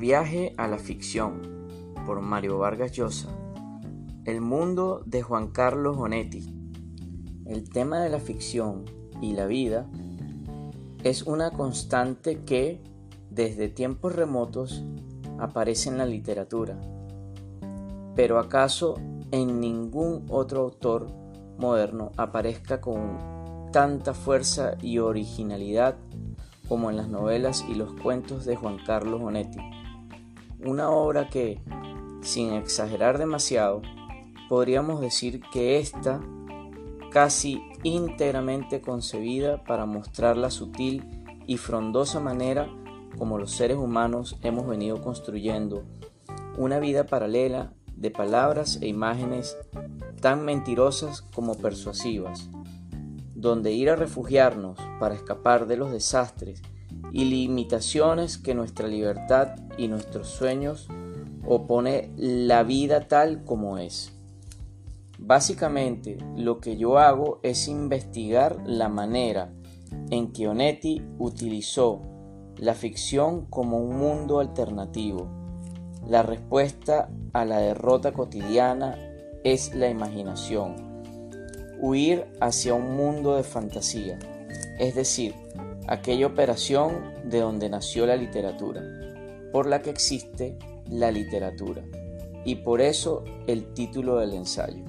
viaje a la ficción por Mario Vargas Llosa. El mundo de Juan Carlos Onetti. El tema de la ficción y la vida es una constante que desde tiempos remotos aparece en la literatura. Pero acaso en ningún otro autor moderno aparezca con tanta fuerza y originalidad como en las novelas y los cuentos de Juan Carlos Onetti. Una obra que, sin exagerar demasiado, podríamos decir que está casi íntegramente concebida para mostrar la sutil y frondosa manera como los seres humanos hemos venido construyendo una vida paralela de palabras e imágenes tan mentirosas como persuasivas, donde ir a refugiarnos para escapar de los desastres y limitaciones que nuestra libertad y nuestros sueños opone la vida tal como es. Básicamente lo que yo hago es investigar la manera en que Onetti utilizó la ficción como un mundo alternativo. La respuesta a la derrota cotidiana es la imaginación huir hacia un mundo de fantasía, es decir, aquella operación de donde nació la literatura, por la que existe la literatura, y por eso el título del ensayo.